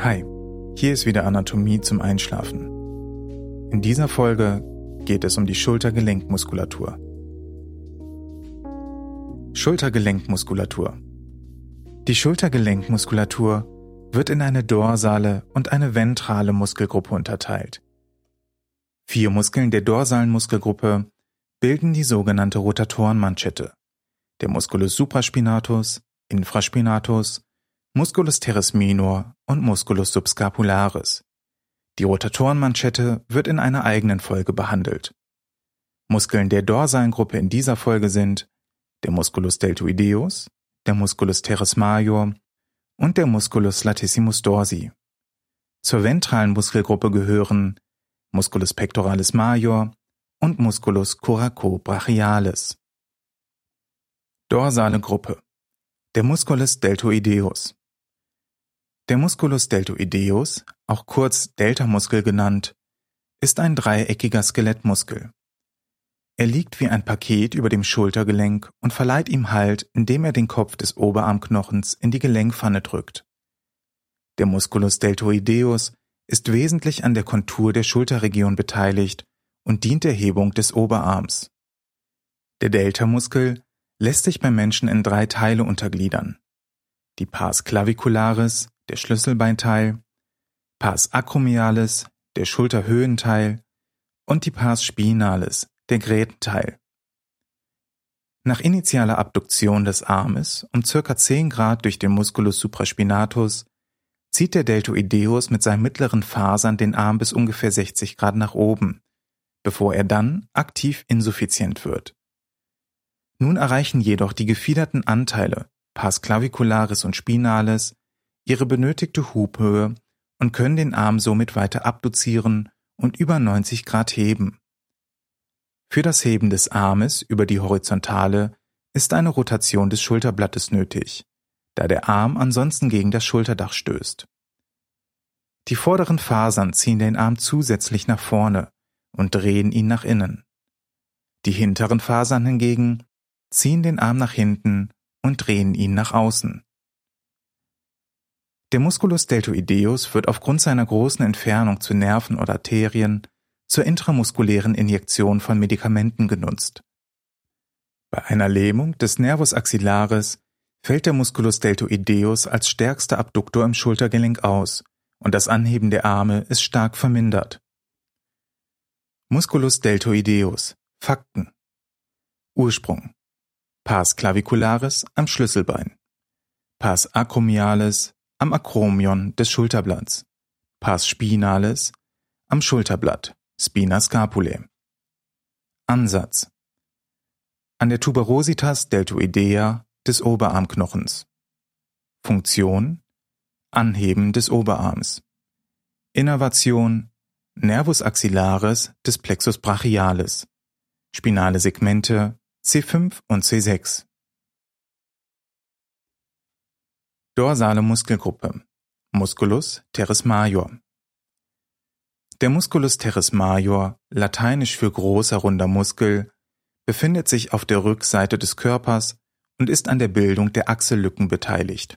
Hi, hier ist wieder Anatomie zum Einschlafen. In dieser Folge geht es um die Schultergelenkmuskulatur. Schultergelenkmuskulatur. Die Schultergelenkmuskulatur wird in eine dorsale und eine ventrale Muskelgruppe unterteilt. Vier Muskeln der dorsalen Muskelgruppe bilden die sogenannte Rotatorenmanschette. Der Musculus supraspinatus, infraspinatus, Musculus teres minor und Musculus subscapularis. Die Rotatorenmanschette wird in einer eigenen Folge behandelt. Muskeln der dorsalen Gruppe in dieser Folge sind der Musculus deltoideus, der Musculus teres major und der Musculus latissimus dorsi. Zur ventralen Muskelgruppe gehören Musculus pectoralis major und Musculus coracobrachialis. Dorsale Gruppe. Der Musculus deltoideus. Der Musculus deltoideus, auch kurz Deltamuskel genannt, ist ein dreieckiger Skelettmuskel. Er liegt wie ein Paket über dem Schultergelenk und verleiht ihm Halt, indem er den Kopf des Oberarmknochens in die Gelenkpfanne drückt. Der Musculus deltoideus ist wesentlich an der Kontur der Schulterregion beteiligt und dient der Hebung des Oberarms. Der Deltamuskel lässt sich beim Menschen in drei Teile untergliedern. Die Pars clavicularis, der Schlüsselbeinteil, Pars acromialis, der Schulterhöhenteil und die Pars spinalis, der Grätenteil. Nach initialer Abduktion des Armes um circa 10 Grad durch den Musculus supraspinatus zieht der Deltoideus mit seinen mittleren Fasern den Arm bis ungefähr 60 Grad nach oben, bevor er dann aktiv insuffizient wird. Nun erreichen jedoch die gefiederten Anteile, Pars clavicularis und spinalis, ihre benötigte Hubhöhe und können den Arm somit weiter abduzieren und über 90 Grad heben. Für das Heben des Armes über die Horizontale ist eine Rotation des Schulterblattes nötig, da der Arm ansonsten gegen das Schulterdach stößt. Die vorderen Fasern ziehen den Arm zusätzlich nach vorne und drehen ihn nach innen. Die hinteren Fasern hingegen ziehen den Arm nach hinten und drehen ihn nach außen. Der Musculus deltoideus wird aufgrund seiner großen Entfernung zu Nerven oder Arterien zur intramuskulären Injektion von Medikamenten genutzt. Bei einer Lähmung des Nervus axillaris fällt der Musculus deltoideus als stärkster Abduktor im Schultergelenk aus und das Anheben der Arme ist stark vermindert. Musculus deltoideus Fakten Ursprung Pars clavicularis am Schlüsselbein Pars acromialis am Akromion des Schulterblatts, Pars spinalis am Schulterblatt, Spina scapulae. Ansatz an der Tuberositas deltoidea des Oberarmknochens. Funktion Anheben des Oberarms. Innervation Nervus axillaris des Plexus brachialis. Spinale Segmente C5 und C6. Dorsale Muskelgruppe Musculus teres major Der Musculus teres major, lateinisch für großer runder Muskel, befindet sich auf der Rückseite des Körpers und ist an der Bildung der Achsellücken beteiligt.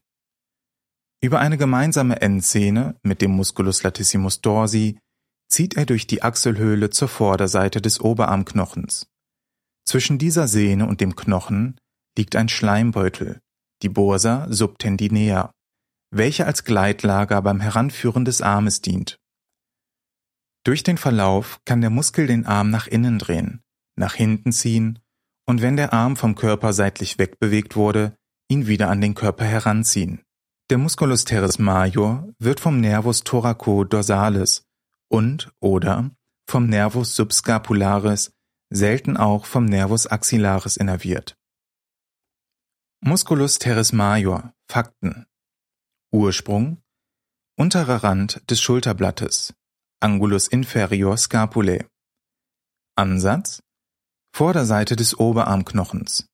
Über eine gemeinsame Endszene mit dem Musculus latissimus dorsi zieht er durch die Achselhöhle zur Vorderseite des Oberarmknochens. Zwischen dieser Sehne und dem Knochen liegt ein Schleimbeutel, die Bursa subtendinea, welche als Gleitlager beim Heranführen des Armes dient. Durch den Verlauf kann der Muskel den Arm nach innen drehen, nach hinten ziehen und wenn der Arm vom Körper seitlich wegbewegt wurde, ihn wieder an den Körper heranziehen. Der Musculus teres major wird vom Nervus thoraco-dorsalis und oder vom Nervus subscapularis, selten auch vom Nervus axillaris innerviert. Musculus teres major Fakten. Ursprung Unterer Rand des Schulterblattes Angulus inferior scapulae. Ansatz Vorderseite des Oberarmknochens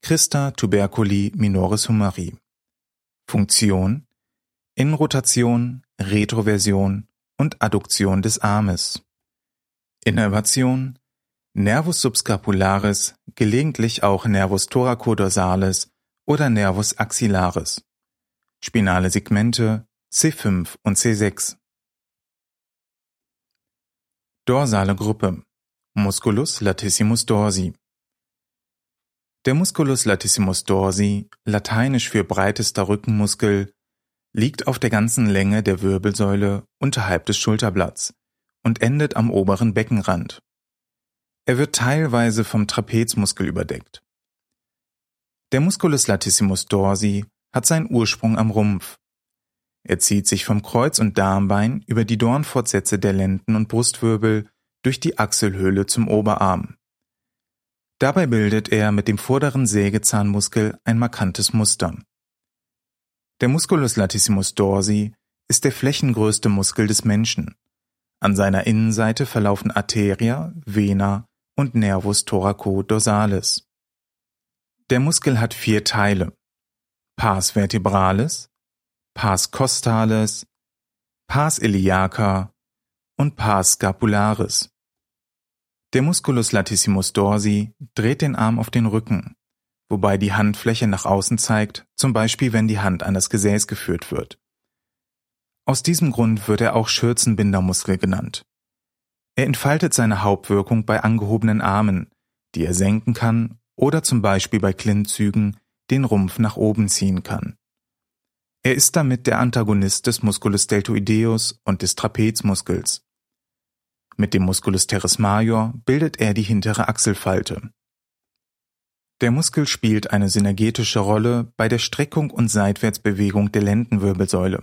Christa tuberculi minoris humeri Funktion Innenrotation, Retroversion und Adduktion des Armes. Innervation Nervus subscapularis, gelegentlich auch Nervus thoraco dorsalis oder Nervus axillaris. Spinale Segmente C5 und C6. Dorsale Gruppe Musculus latissimus dorsi Der Musculus latissimus dorsi, lateinisch für breitester Rückenmuskel, liegt auf der ganzen Länge der Wirbelsäule unterhalb des Schulterblatts und endet am oberen Beckenrand. Er wird teilweise vom Trapezmuskel überdeckt. Der Musculus latissimus dorsi hat seinen Ursprung am Rumpf. Er zieht sich vom Kreuz- und Darmbein über die Dornfortsätze der Lenden- und Brustwirbel durch die Achselhöhle zum Oberarm. Dabei bildet er mit dem vorderen Sägezahnmuskel ein markantes Muster. Der Musculus latissimus dorsi ist der flächengrößte Muskel des Menschen. An seiner Innenseite verlaufen Arteria, Vena und Nervus thoraco-dorsalis. Der Muskel hat vier Teile. Pars vertebralis, Pars costalis, Pars iliaca und Pars scapularis. Der Musculus latissimus dorsi dreht den Arm auf den Rücken, wobei die Handfläche nach außen zeigt, zum Beispiel wenn die Hand an das Gesäß geführt wird. Aus diesem Grund wird er auch Schürzenbindermuskel genannt. Er entfaltet seine Hauptwirkung bei angehobenen Armen, die er senken kann oder zum Beispiel bei Klimmzügen den Rumpf nach oben ziehen kann. Er ist damit der Antagonist des Musculus deltoideus und des Trapezmuskels. Mit dem Musculus teres major bildet er die hintere Achselfalte. Der Muskel spielt eine synergetische Rolle bei der Streckung und Seitwärtsbewegung der Lendenwirbelsäule.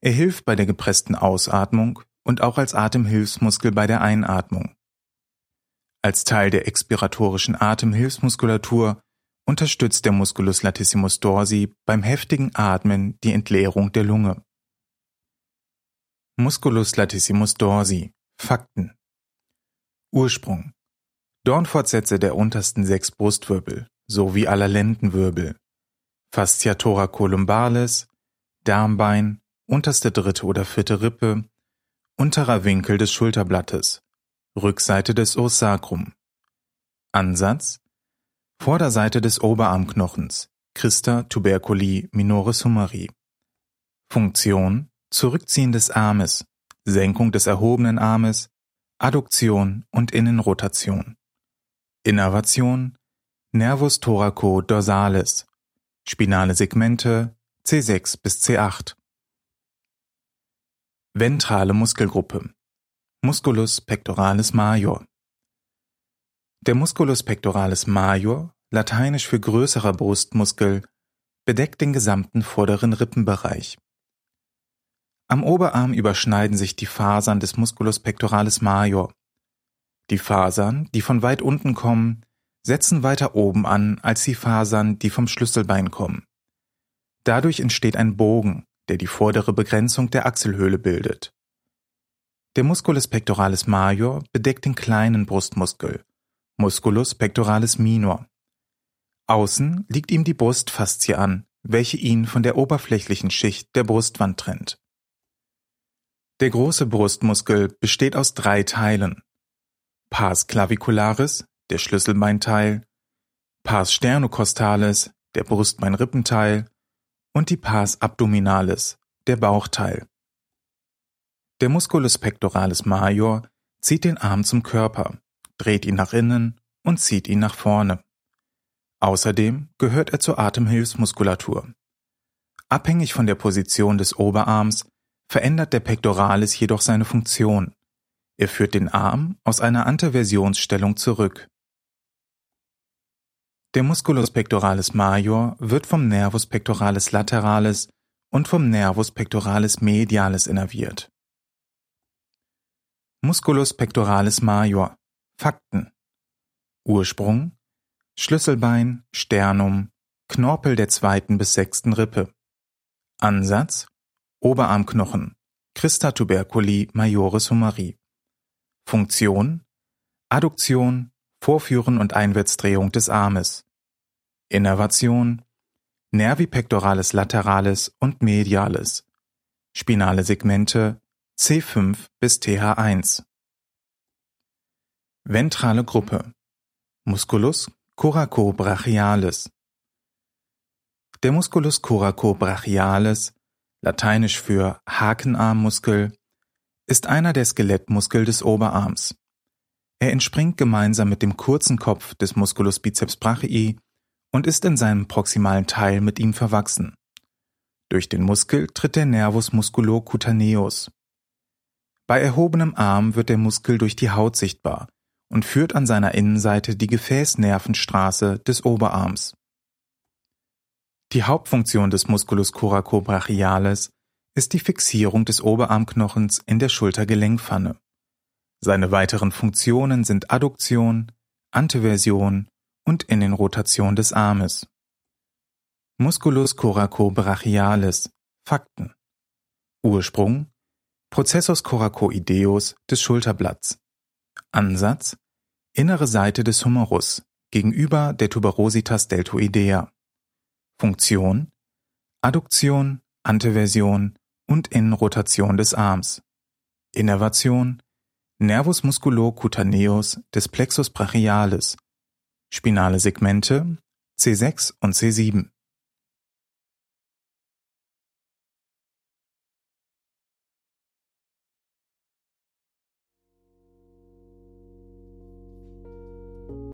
Er hilft bei der gepressten Ausatmung und auch als Atemhilfsmuskel bei der Einatmung. Als Teil der expiratorischen Atemhilfsmuskulatur unterstützt der Musculus latissimus dorsi beim heftigen Atmen die Entleerung der Lunge. Musculus latissimus dorsi. Fakten. Ursprung. Dornfortsätze der untersten sechs Brustwirbel sowie aller Lendenwirbel. Fascia thoracolumbalis Darmbein unterste dritte oder vierte Rippe unterer Winkel des Schulterblattes Rückseite des Os sacrum Ansatz Vorderseite des Oberarmknochens Christa tuberculi minoris humeri Funktion Zurückziehen des Armes Senkung des erhobenen Armes, Adduktion und Innenrotation. Innervation, Nervus thoraco-dorsalis, spinale Segmente C6 bis C8. Ventrale Muskelgruppe, Musculus pectoralis major. Der Musculus pectoralis major, lateinisch für größerer Brustmuskel, bedeckt den gesamten vorderen Rippenbereich. Am Oberarm überschneiden sich die Fasern des Musculus pectoralis major. Die Fasern, die von weit unten kommen, setzen weiter oben an als die Fasern, die vom Schlüsselbein kommen. Dadurch entsteht ein Bogen, der die vordere Begrenzung der Achselhöhle bildet. Der Musculus pectoralis major bedeckt den kleinen Brustmuskel, Musculus pectoralis minor. Außen liegt ihm die Brustfaszie an, welche ihn von der oberflächlichen Schicht der Brustwand trennt. Der große Brustmuskel besteht aus drei Teilen. Pars clavicularis, der Schlüsselbeinteil, Pars sternocostalis, der Brustbeinrippenteil und die Pars abdominalis, der Bauchteil. Der Musculus pectoralis major zieht den Arm zum Körper, dreht ihn nach innen und zieht ihn nach vorne. Außerdem gehört er zur Atemhilfsmuskulatur. Abhängig von der Position des Oberarms verändert der Pectoralis jedoch seine Funktion. Er führt den Arm aus einer Anteversionsstellung zurück. Der Musculus pectoralis major wird vom Nervus pectoralis lateralis und vom Nervus pectoralis medialis innerviert. Musculus pectoralis major. Fakten. Ursprung. Schlüsselbein, Sternum, Knorpel der zweiten bis sechsten Rippe. Ansatz. Oberarmknochen. Christa tuberculi majoris humeri Funktion. Adduktion, Vorführen und Einwärtsdrehung des Armes. Innervation. Nervi pectoralis lateralis und medialis. Spinale Segmente C5 bis TH1 Ventrale Gruppe Musculus coracobrachialis Der Musculus coracobrachialis lateinisch für Hakenarmmuskel, ist einer der Skelettmuskel des Oberarms. Er entspringt gemeinsam mit dem kurzen Kopf des Musculus biceps brachii und ist in seinem proximalen Teil mit ihm verwachsen. Durch den Muskel tritt der Nervus musculocutaneus. Bei erhobenem Arm wird der Muskel durch die Haut sichtbar und führt an seiner Innenseite die Gefäßnervenstraße des Oberarms. Die Hauptfunktion des Musculus coracobrachialis ist die Fixierung des Oberarmknochens in der Schultergelenkpfanne. Seine weiteren Funktionen sind Adduktion, Anteversion und Innenrotation des Armes. Musculus coracobrachialis Fakten Ursprung Prozessus coracoideus des Schulterblatts Ansatz Innere Seite des Humerus gegenüber der Tuberositas deltoidea Funktion Adduktion, Anteversion und Innenrotation des Arms. Innervation Nervus musculocutaneus des Plexus brachialis. Spinale Segmente C6 und C7.